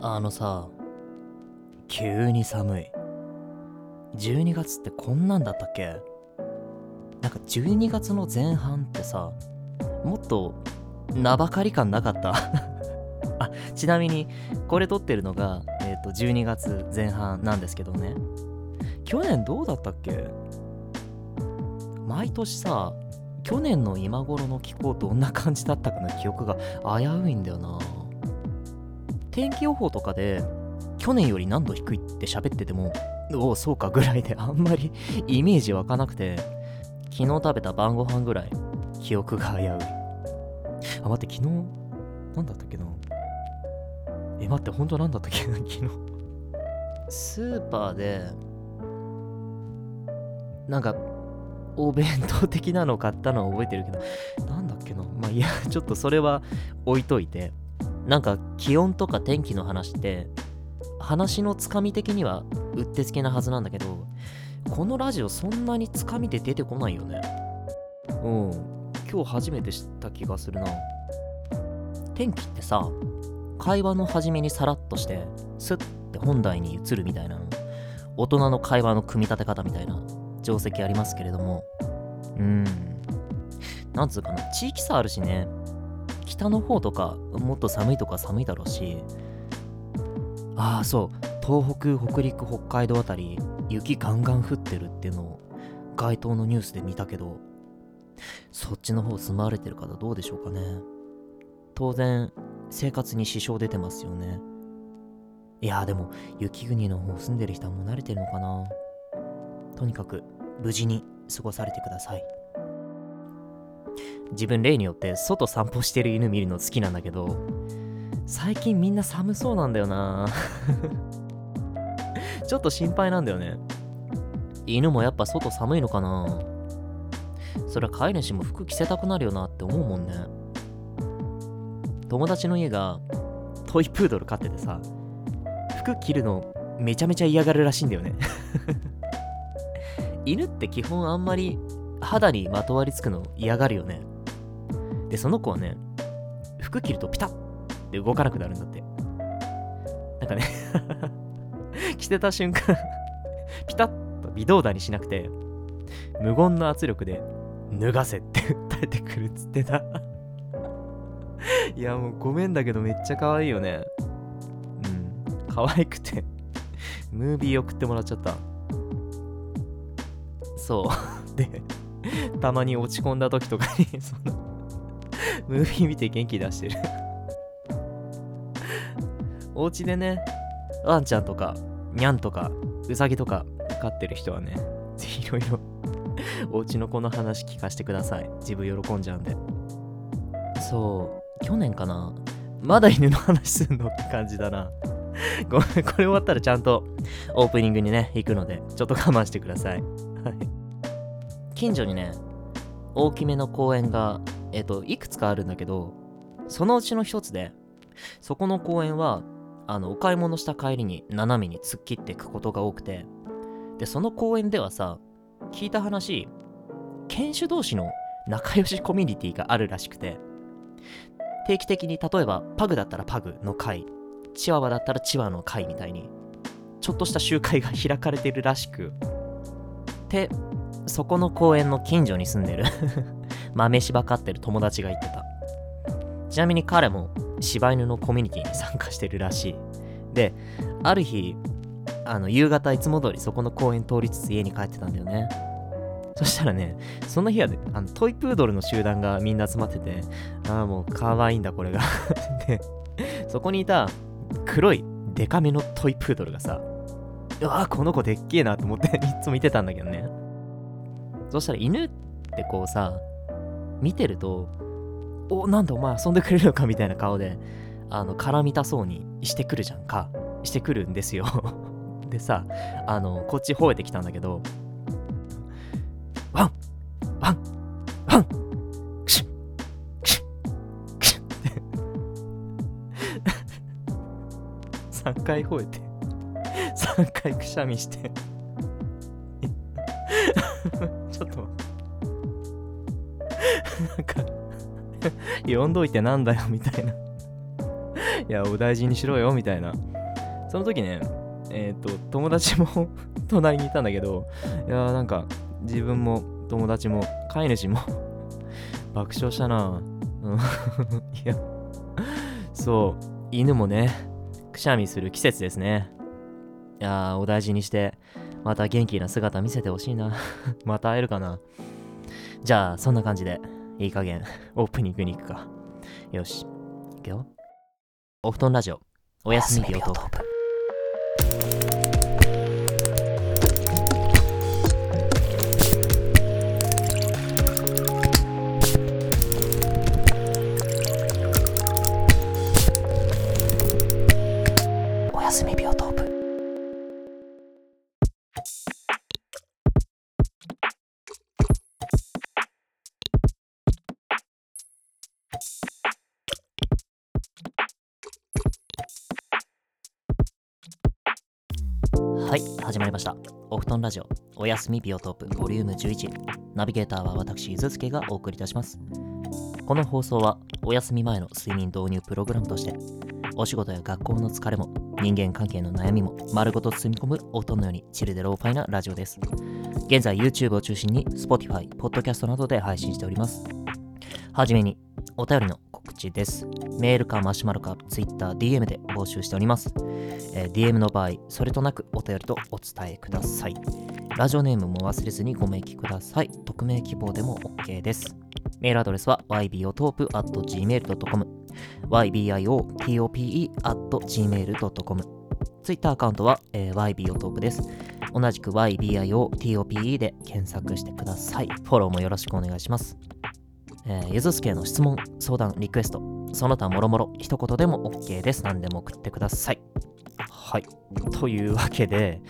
あのさ、急に寒い。12月ってこんなんだったっけ？なんか12月の前半ってさ、もっと名ばかり感なかった？あ、ちなみにこれ撮ってるのが、えっ、と12月前半なんですけどね。去年どうだったっけ？毎年さ、去年の今頃の気候どんな感じだったかの記憶が危ういんだよな。天気予報とかで去年より何度低いって喋っててもおおそうかぐらいであんまり イメージ湧かなくて昨日食べた晩ご飯ぐらい記憶が危うい。あ待って昨日何だったっけな？え待って本当何だったっけな？昨日。スーパーでなんかお弁当的なのを買ったのは覚えてるけどなんだっけな？まあいやちょっとそれは置いといて。なんか気温とか天気の話って話のつかみ的にはうってつけなはずなんだけどこのラジオそんなにつかみで出てこないよね。うん。今日初めて知った気がするな。天気ってさ会話の初めにさらっとしてスッて本題に移るみたいな大人の会話の組み立て方みたいな定石ありますけれども。うん。なんつうかな地域差あるしね。北の方とかもっと寒いとか寒いだろうし。ああそう。東北北陸北海道あたり雪ガンガン降ってるっていうのを街頭のニュースで見たけどそっちの方住まわれてる方どうでしょうかね。当然生活に支障出てますよね。いやでも雪国の方住んでる人はもう慣れてるのかな。とにかく無事に過ごされてください。自分例によって外散歩してる犬見るの好きなんだけど最近みんな寒そうなんだよな。ちょっと心配なんだよね。犬もやっぱ外寒いのかな。そりゃ飼い主も服着せたくなるよなって思うもんね。友達の家がトイプードル飼っててさ服着るのめちゃめちゃ嫌がるらしいんだよね。犬って基本あんまり肌にまとわりつくの嫌がるよねで、その子はね、服着るとピタッって動かなくなるんだって。なんかね 着てた瞬間ピタッと微動だにしなくて、無言の圧力で脱がせって 訴えてくるっつってたいや、もうごめんだけどめっちゃ可愛いよね。うん。可愛くてムービー送ってもらっちゃった。そう。で、たまに落ち込んだ時とかに そのムービー見て元気出してる お家でね、ワンちゃんとか、ニャンとか、ウサギとか飼ってる人はね、ぜひいろいろお家の子の話聞かせてください。自分喜んじゃうんで。そう、去年かなまだ犬の話すんのって感じだな。ごめん、これ終わったらちゃんとオープニングにね、行くので、ちょっと我慢してください。はい。近所にね、大きめの公園がえっ、と、いくつかあるんだけど、そのうちの一つで、そこの公園は、あの、お買い物した帰りに斜めに突っ切っていくことが多くて、で、その公園ではさ、聞いた話、犬種同士の仲良しコミュニティがあるらしくて、定期的に例えばパグだったらパグの会、チワワだったらチワの会みたいに、ちょっとした集会が開かれてるらしく、で、そこの公園の近所に住んでる 豆柴飼ってる友達が言ってた。ちなみに彼も柴犬のコミュニティに参加してるらしい。で、ある日、あの、夕方いつも通りそこの公園通りつつ家に帰ってたんだよね。そしたらね、その日はね、あのトイプードルの集団がみんな集まってて、ああ、もう可愛いんだ、これが で、そこにいた黒いデカめのトイプードルがさ、うわこの子でっけえなと思って いつも見てたんだけどね。そしたら犬ってこうさ、見てると、お、なんだお前遊んでくれるのかみたいな顔で、あの、絡みたそうにしてくるじゃんか。してくるんですよ。でさ、あの、こっち吠えてきたんだけど、ワンワンワンクシュクシュクシュって。3回吠えて、3回くしゃみして。なんか呼んどいてなんだよみたいな。いやお大事にしろよみたいな。その時ねえっ、と友達も 隣にいたんだけどいやなんか自分も友達も飼い主も爆笑したな。うん。いやそう。犬もねくしゃみする季節ですね。いやお大事にしてまた元気な姿見せてほしいな。また会えるかな。じゃあそんな感じで。いい加減。オープニングに行くか。よし。いくよ。お布団ラジオ。おやすみ。ビオト始まりました。お布団ラジオ。おやすみビオトープボリューム11ナビゲーターは私ゆずすけがお送りいたします。この放送はお休み前の睡眠導入プログラムとしてお仕事や学校の疲れも人間関係の悩みも丸ごと包み込むお布団のようにチルでローファイなラジオです。現在 YouTube を中心に Spotify、Podcast などで配信しております。はじめにお便りの告知ですメールかマシュマロか Twitter、DM で募集しておりますえー DM の場合、それとなくお便りとお伝えください。ラジオネームも忘れずにご明記ください。匿名希望でも OK です。メールアドレスは ybiotope.gmail.com ybiotope.gmail.com ツイッターアカウントは、えー ybiotope です。同じく ybiotope で検索してください。フォローもよろしくお願いします。えーゆずすけへの質問、相談、リクエスト、その他もろもろ一言でも OK です。何でも送ってください。はい。というわけで、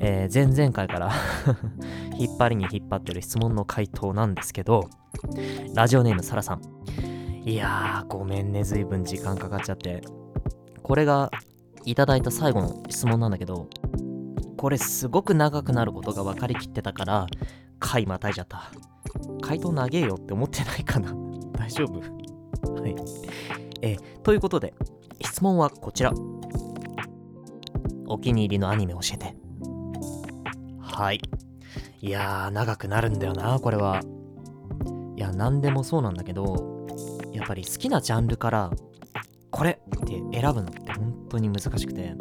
えー前々回から 引っ張りに引っ張ってる質問の回答なんですけど、ラジオネームサラさん。いやー、ごめんね、ずいぶん時間かかっちゃって。これがいただいた最後の質問なんだけど、これすごく長くなることが分かりきってたから、回またいじゃった。回答長えよって思ってないかな 大丈夫？はい。えーということで、質問はこちら。お気に入りのアニメ教えて。はい。いやー、長くなるんだよな、これは。いや、なんでもそうなんだけど、やっぱり好きなジャンルから、これって選ぶのって本当に難しくて、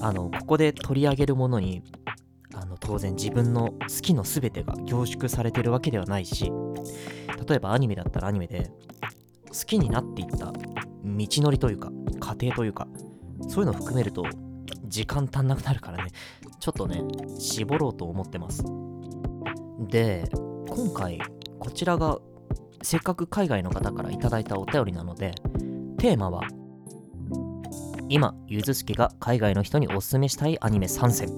あの、ここで取り上げるものに、当然自分の好きの全てが凝縮されてるわけではないし、例えばアニメだったらアニメで、好きになっていった道のりというか、過程というか、そういうのを含めると、時間足んなくなるからね、ちょっとね、絞ろうと思ってます。で、今回、こちらが、せっかく海外の方からいただいたお便りなので、テーマは、今、ゆずすけが海外の人におすすめしたいアニメ3選。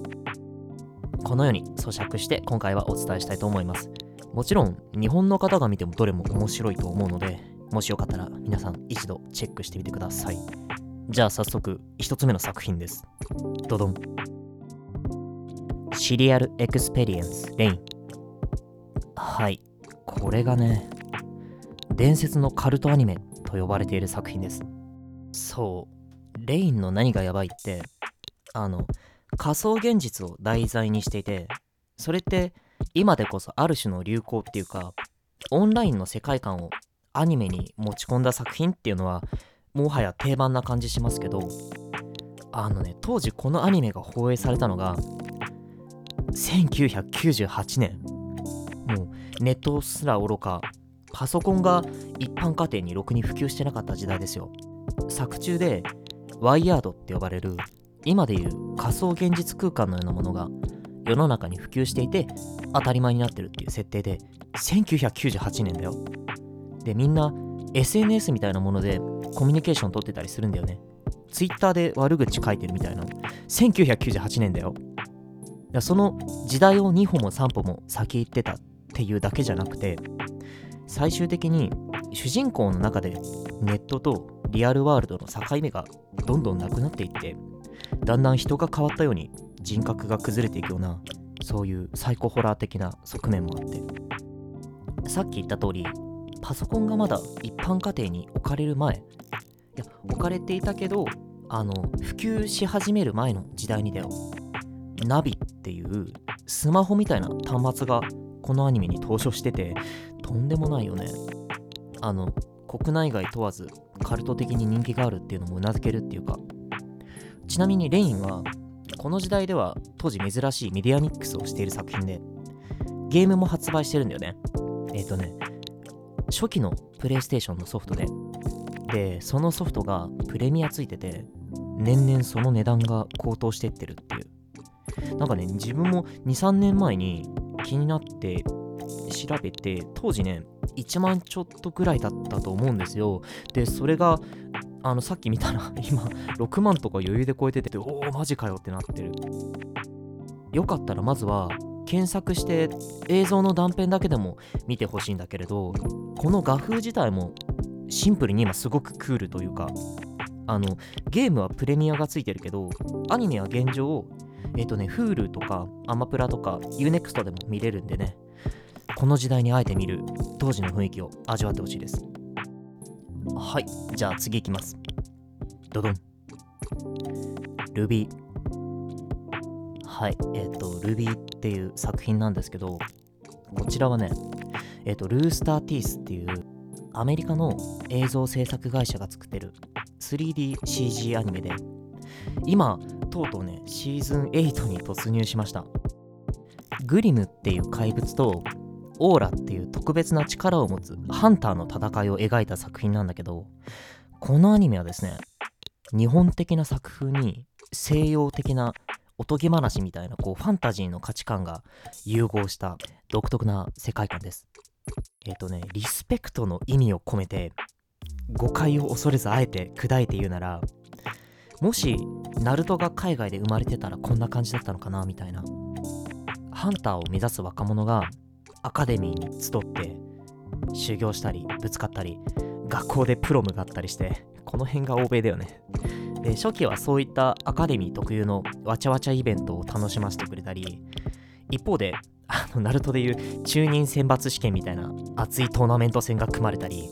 このように咀嚼して今回はお伝えしたいと思います。もちろん、日本の方が見てもどれも面白いと思うので、もしよかったら皆さん一度チェックしてみてください。じゃあ早速、一つ目の作品です。ドドン。 Serial Experiments Lain。はい。これがね、伝説のカルトアニメと呼ばれている作品です。そう。レインの何がやばいって、あの、仮想現実を題材にしていて、それって今でこそある種の流行っていうか、オンラインの世界観をアニメに持ち込んだ作品っていうのは、もはや定番な感じしますけど、あのね、当時このアニメが放映されたのが、1998年。もうネットすら愚か、パソコンが一般家庭にろくに普及してなかった時代ですよ。作中で、ワイヤードって呼ばれる、今でいう仮想現実空間のようなものが世の中に普及していて当たり前になってるっていう設定で1998年だよ。でみんな SNS みたいなものでコミュニケーション取ってたりするんだよね。Twitter で悪口書いてるみたいな。1998年だよ。いやその時代を2歩も3歩も先行ってたっていうだけじゃなくて最終的に主人公の中でネットとリアルワールドの境目がどんどんなくなっていってだんだん人が変わったように人格が崩れていくようなそういうサイコホラー的な側面もあって。さっき言った通りパソコンがまだ一般家庭に置かれる前。いや置かれていたけどあの普及し始める前の時代にだよ。ナビっていうスマホみたいな端末がこのアニメに登場しててとんでもないよね。あの国内外問わずカルト的に人気があるっていうのもうなずけるっていうかちなみにレインはこの時代では当時珍しいメディアミックスをしている作品でゲームも発売してるんだよね。えっ、ー、とね初期のプレイステーションのソフトで。でそのソフトがプレミアついてて年々その値段が高騰してってるっていう。なんかね自分も23年前に気になって調べて当時ね1万ちょっとぐらいだったと思うんですよ。でそれがあのさっき見たら 今6万とか余裕で超えてておおマジかよってなってる。よかったらまずは検索して映像の断片だけでも見てほしいんだけれどこの画風自体もシンプルに今すごくクールというかあのゲームはプレミアがついてるけどアニメは現状えっ、ー、とね Hulu とかアマプラとか UNEXT でも見れるんでねこの時代にあえて見る当時の雰囲気を味わってほしいです。はいじゃあ次いきます。ドドン。Ruby はいえっ、ー、と Ruby っていう作品なんですけどこちらはねえっ、ー、とルースターティースっていうアメリカの映像制作会社が作ってる 3DCG アニメで今とうとうねシーズン8に突入しました。グリムっていう怪物とオーラっていう特別な力を持つハンターの戦いを描いた作品なんだけどこのアニメはですね日本的な作風に西洋的なおとぎ話みたいなこうファンタジーの価値観が融合した独特な世界観です。えっ、ー、とねリスペクトの意味を込めて誤解を恐れずあえて砕いて言うならもしナルトが海外で生まれてたらこんな感じだったのかなみたいな。ハンターを目指す若者がアカデミーに集って修行したりぶつかったり学校でプロムがあったりしてこの辺が欧米だよね。で初期はそういったアカデミー特有のわちゃわちゃイベントを楽しませてくれたり一方であのナルトでいう中任選抜試験みたいな熱いトーナメント戦が組まれたり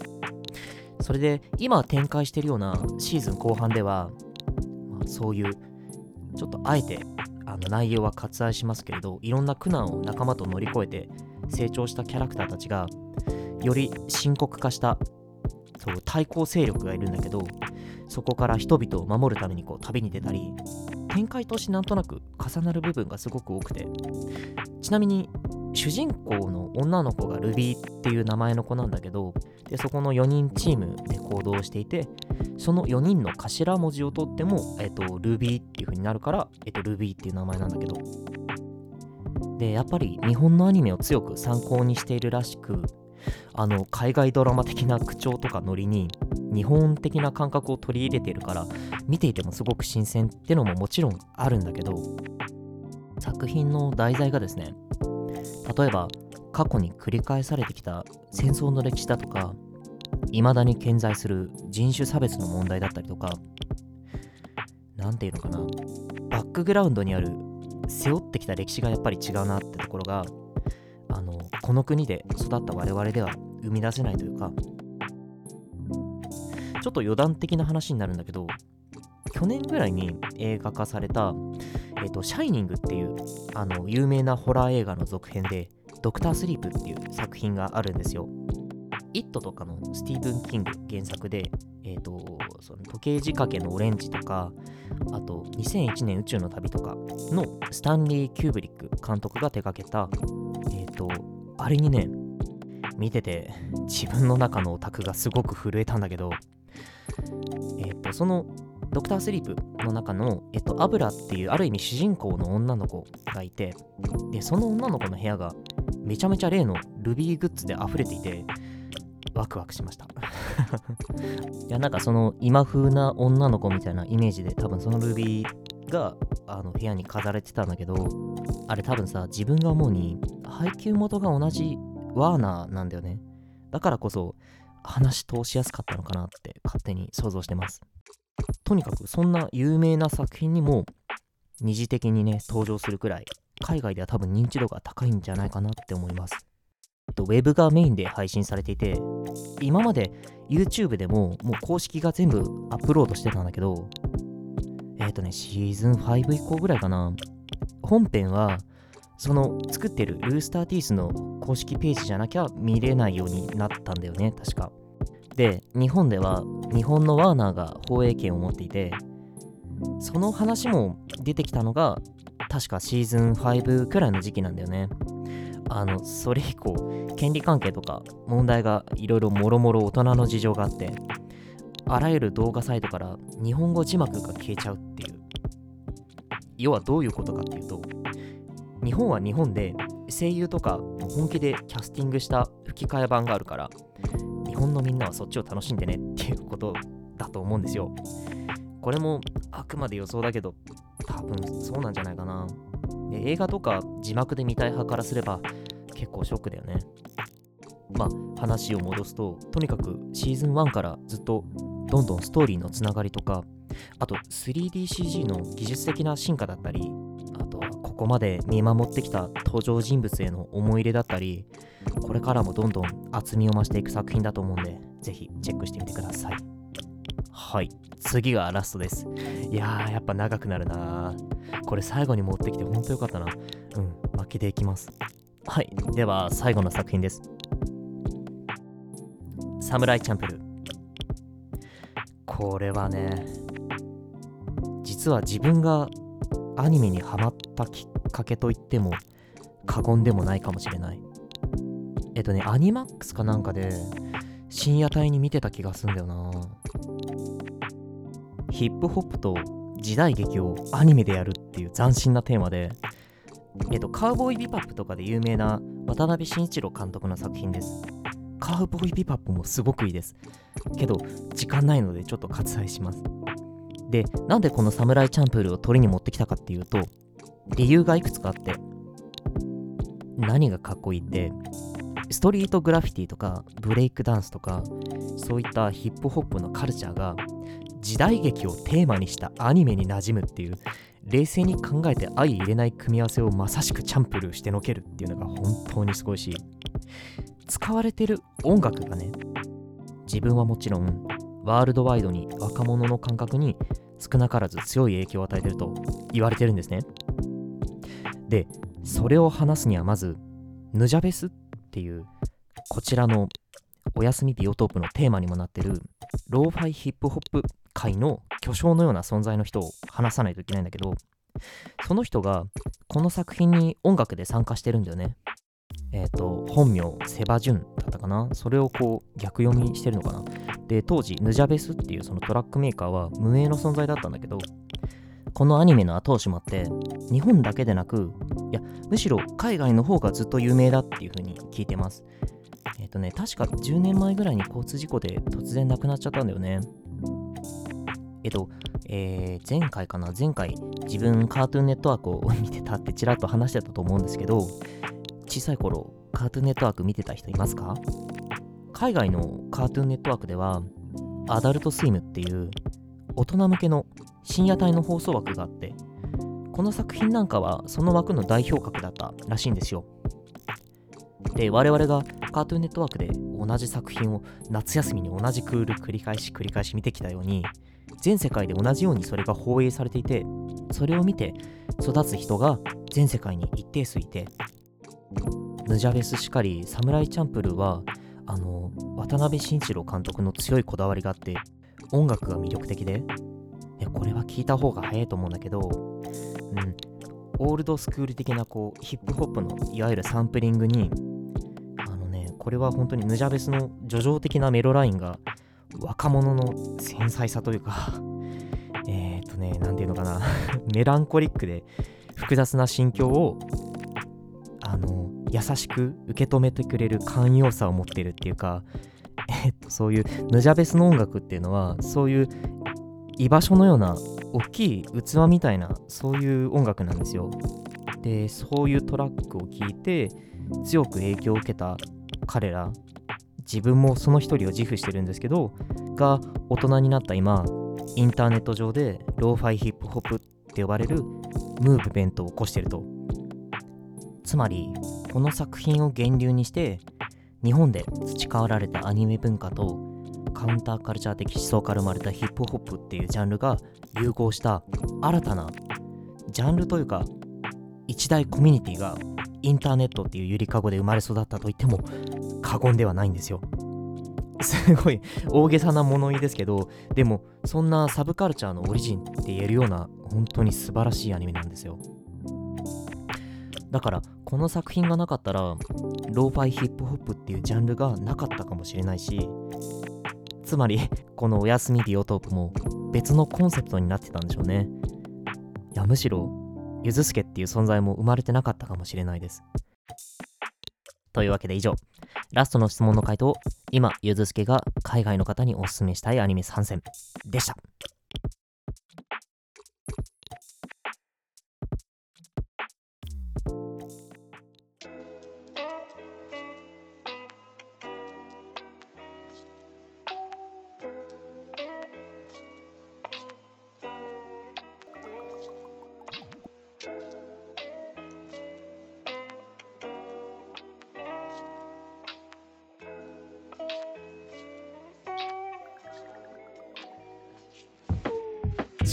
それで今展開してるようなシーズン後半では、まあ、そういうちょっとあえてあの内容は割愛しますけれどいろんな苦難を仲間と乗り越えて成長したキャラクターたちがより深刻化したそう対抗勢力がいるんだけどそこから人々を守るためにこう旅に出たり展開としてなんとなく重なる部分がすごく多くて。ちなみに主人公の女の子がルビーっていう名前の子なんだけどでそこの4人チームで行動していてその4人の頭文字を取っても、えっと、ルビーっていう風になるから、えっと、ルビーっていう名前なんだけど。でやっぱり日本のアニメを強く参考にしているらしくあの海外ドラマ的な口調とかノリに日本的な感覚を取り入れているから見ていてもすごく新鮮ってのももちろんあるんだけど作品の題材がですね例えば過去に繰り返されてきた戦争の歴史だとか未だに健在する人種差別の問題だったりとか何て言うのかなバックグラウンドにある背負ってきた歴史がやっぱり違うなってところがあのこの国で育った我々では生み出せないというかちょっと余談的な話になるんだけど去年ぐらいに映画化された「えーと、シャイニング」っていうあの有名なホラー映画の続編で「ドクタースリープ」っていう作品があるんですよ。イットとかのスティーブン・キング原作で、えーと、その時計仕掛けのオレンジとか、あと2001年宇宙の旅とかのスタンリー・キューブリック監督が手掛けた、えっ、ー、と、あれにね、見てて自分の中のオタクがすごく震えたんだけど、えっ、ー、と、そのドクタースリープの中の、えっと、アブラっていうある意味主人公の女の子がいて、で、その女の子の部屋がめちゃめちゃ例のルビーグッズで溢れていて、ワクワクしました。いやなんかその今風な女の子みたいなイメージで多分そのルビーがあの部屋に飾られてたんだけどあれ多分さ自分が思うに配給元が同じワーナーなんだよね。だからこそ話通しやすかったのかなって勝手に想像してます。とにかくそんな有名な作品にも二次的にね登場するくらい海外では多分認知度が高いんじゃないかなって思います。と、ウェブがメインで配信されていて、今まで YouTube でももう公式が全部アップロードしてたんだけど、えっ、ー、とね、シーズン5以降ぐらいかな。本編は、その作ってるルースターティースの公式ページじゃなきゃ見れないようになったんだよね、確か。で、日本では日本のワーナーが放映権を持っていて、その話も出てきたのが、確かシーズン5くらいの時期なんだよね。あの、それ以降、権利関係とか問題がいろいろもろもろ大人の事情があって、あらゆる動画サイトから日本語字幕が消えちゃうっていう。要はどういうことかっていうと、日本は日本で声優とか本気でキャスティングした吹き替え版があるから、日本のみんなはそっちを楽しんでねっていうことだと思うんですよ。これもあくまで予想だけど、多分そうなんじゃないかな。映画とか字幕で見たい派からすれば結構ショックだよね。まあ話を戻すと、とにかくシーズン1からずっとどんどんストーリーのつながりとか、あと 3DCG の技術的な進化だったり、あとはここまで見守ってきた登場人物への思い入れだったり、これからもどんどん厚みを増していく作品だと思うんで、ぜひチェックしてみてください。はい、次がラストです。いやー、やっぱ長くなるなこれ最後に持ってきてほんとよかったな。うん、負けていきます。はい、では最後の作品です。サムライチャンプル。これはね、実は自分がアニメにハマったきっかけといっても過言でもないかもしれない。えっとね、アニマックスかなんかで深夜帯に見てた気がすんだよな。ヒップホップと時代劇をアニメでやるっていう斬新なテーマで、えっと、カウボーイビパップとかで有名な渡辺慎一郎監督の作品です。カウボーイビパップもすごくいいです。けど、時間ないのでちょっと割愛します。で、なんでこのサムライチャンプルを取りに持ってきたかっていうと、理由がいくつかあって、何がかっこいいって、ストリートグラフィティとかブレイクダンスとかそういったヒップホップのカルチャーが時代劇をテーマにしたアニメに馴染むっていう冷静に考えて相入れない組み合わせをまさしくチャンプルーしてのけるっていうのが本当にすごいし使われてる音楽がね自分はもちろんワールドワイドに若者の感覚に少なからず強い影響を与えてると言われてるんですね。でそれを話すにはまずヌジャベスっていうこちらのおやすみビオトープのテーマにもなってるローファイヒップホップ界の巨匠のような存在の人を話さないといけないんだけどその人がこの作品に音楽で参加してるんだよね。えっ、ー、と本名セバジュンだったかな？それをこう逆読みしてるのかな？で当時ヌジャベスっていうそのトラックメーカーは無名の存在だったんだけどこのアニメの後押しもあって日本だけでなくいやむしろ海外の方がずっと有名だっていう風に聞いてます。えっ、ー、とね確か10年前ぐらいに交通事故で突然亡くなっちゃったんだよね。えっと、えー、前回かな？前回自分カートゥーンネットワークを 見てたってちらっと話してたと思うんですけど小さい頃カートゥーンネットワーク見てた人いますか？海外のカートゥーンネットワークではアダルトスイムっていう大人向けの深夜帯の放送枠があってこの作品なんかはその枠の代表格だったらしいんですよ。で我々がカートゥーンネットワークで同じ作品を夏休みに同じクール繰り返し繰り返し見てきたように全世界で同じようにそれが放映されていてそれを見て育つ人が全世界に一定数いてヌジャベスしかりサムライチャンプルはあの渡辺慎一郎監督の強いこだわりがあって音楽が魅力的ででこれは聞いた方が早いと思うんだけど、うん、オールドスクール的なこうヒップホップのいわゆるサンプリングにあのねこれは本当にヌジャベスの叙情的なメロラインが若者の繊細さというかえっとね何て言うのかな メランコリックで複雑な心境をあの優しく受け止めてくれる寛容さを持ってるっていうかえっとそういうヌジャベスの音楽っていうのはそういう居場所のような大きい器みたいなそういう音楽なんですよ。でそういうトラックを聴いて強く影響を受けた彼ら自分もその一人を自負してるんですけどが大人になった今インターネット上でローファイヒップホップって呼ばれるムーブメントを起こしてると。つまりこの作品を源流にして日本で培われたアニメ文化とカウンターカルチャー的思想から生まれたヒップホップっていうジャンルが融合した新たなジャンルというか一大コミュニティがインターネットっていうゆりかごで生まれ育ったと言っても過言ではないんですよ。すごい大げさな物言いですけどでもそんなサブカルチャーのオリジンって言えるような本当に素晴らしいアニメなんですよ。だからこの作品がなかったらローファイヒップホップっていうジャンルがなかったかもしれないしつまりこのおやすみビオトープも別のコンセプトになってたんでしょうね。いやむしろゆずすけっていう存在も生まれてなかったかもしれないです。というわけで以上。ラストの質問の回答今ゆずすけが海外の方におすすめしたいアニメ参戦でした。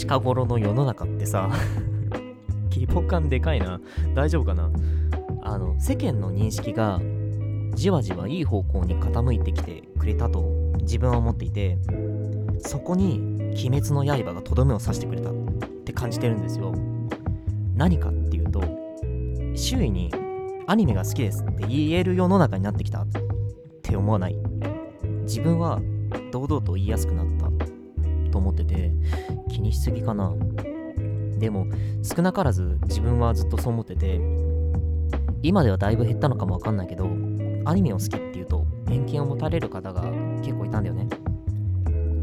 近頃の世の中ってさ規模感でかいな。大丈夫かな？あの世間の認識がじわじわいい方向に傾いてきてくれたと自分は思っていてそこに「鬼滅の刃」がとどめを刺してくれたって感じてるんですよ。何かっていうと周囲にアニメが好きですって言える世の中になってきたって思わない。自分は堂々と言いやすくなった。と思ってて気にしすぎかな。でも少なからず自分はずっとそう思ってて今ではだいぶ減ったのかもわかんないけどアニメを好きっていうと偏見を持たれる方が結構いたんだよね。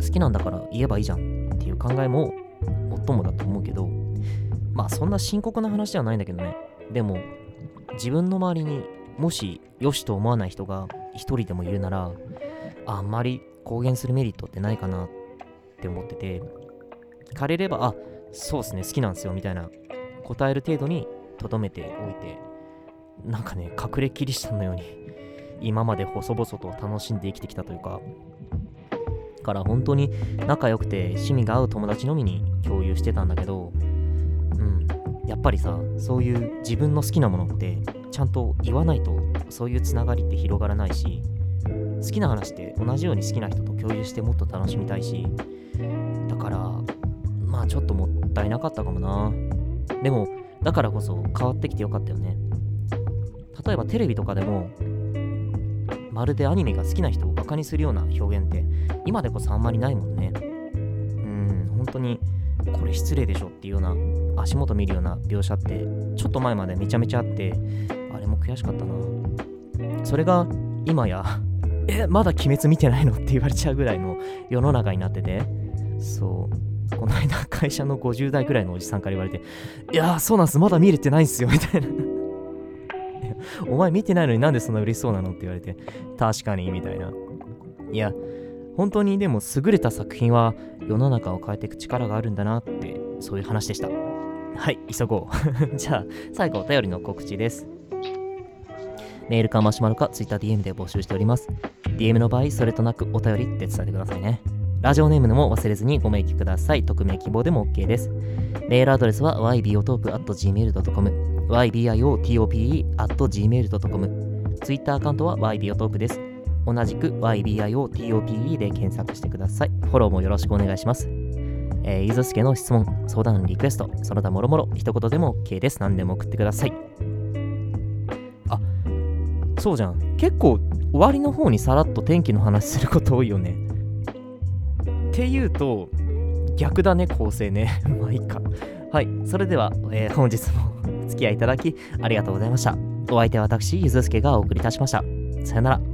好きなんだから言えばいいじゃんっていう考えももっともだと思うけどまあそんな深刻な話ではないんだけどね。でも自分の周りにもし良しと思わない人が一人でもいるならあんまり公言するメリットってないかなっって思ってて聞かれればあそうっすね好きなんですよみたいな答える程度にとどめておいてなんかね隠れキリシタンのように今まで細々と楽しんで生きてきたというかから本当に仲良くて趣味が合う友達のみに共有してたんだけどうんやっぱりさそういう自分の好きなものってちゃんと言わないとそういうつながりって広がらないし好きな話って同じように好きな人と共有してもっと楽しみたいしだからまあちょっともったいなかったかもな。でもだからこそ変わってきてよかったよね。例えばテレビとかでもまるでアニメが好きな人をバカにするような表現って今でこそあんまりないもんね。うん本当にこれ失礼でしょっていうような足元見るような描写ってちょっと前までめちゃめちゃあってあれも悔しかったな。それが今や えまだ鬼滅見てないの？って言われちゃうぐらいの世の中になってて。そう。この間 会社の50代くらいのおじさんから言われていやそうなんす。まだ見れてないんすよみたいな。お前見てないのになんでそんな嬉しそうなのって言われて確かにみたいな。いや本当にでも優れた作品は世の中を変えていく力があるんだなってそういう話でした。はい急ごう。じゃあ最後お便りの告知です。メールかマシュマロか TwitterDM で募集しております。DM の場合それとなくお便りって伝えてくださいね。ラジオネームでも忘れずにご明記ください。匿名希望でも OK です。メールアドレスは ybiotope.gmail.com ybiotope.gmail.com Twitter アカウントは ybiotope です。同じく ybiotope で検索してください。フォローもよろしくお願いします。えー、ゆずすけの質問、相談、リクエスト、その他もろもろ、一言でも OK です。何でも送ってください。あ、そうじゃん。結構終わりの方にさらっと天気の話すること多いよね。っていうと逆だね構成ね。まあいいか。はいそれでは、えー、本日も お付き合いいただきありがとうございました。お相手は私ゆずすけがお送りいたしました。さよなら。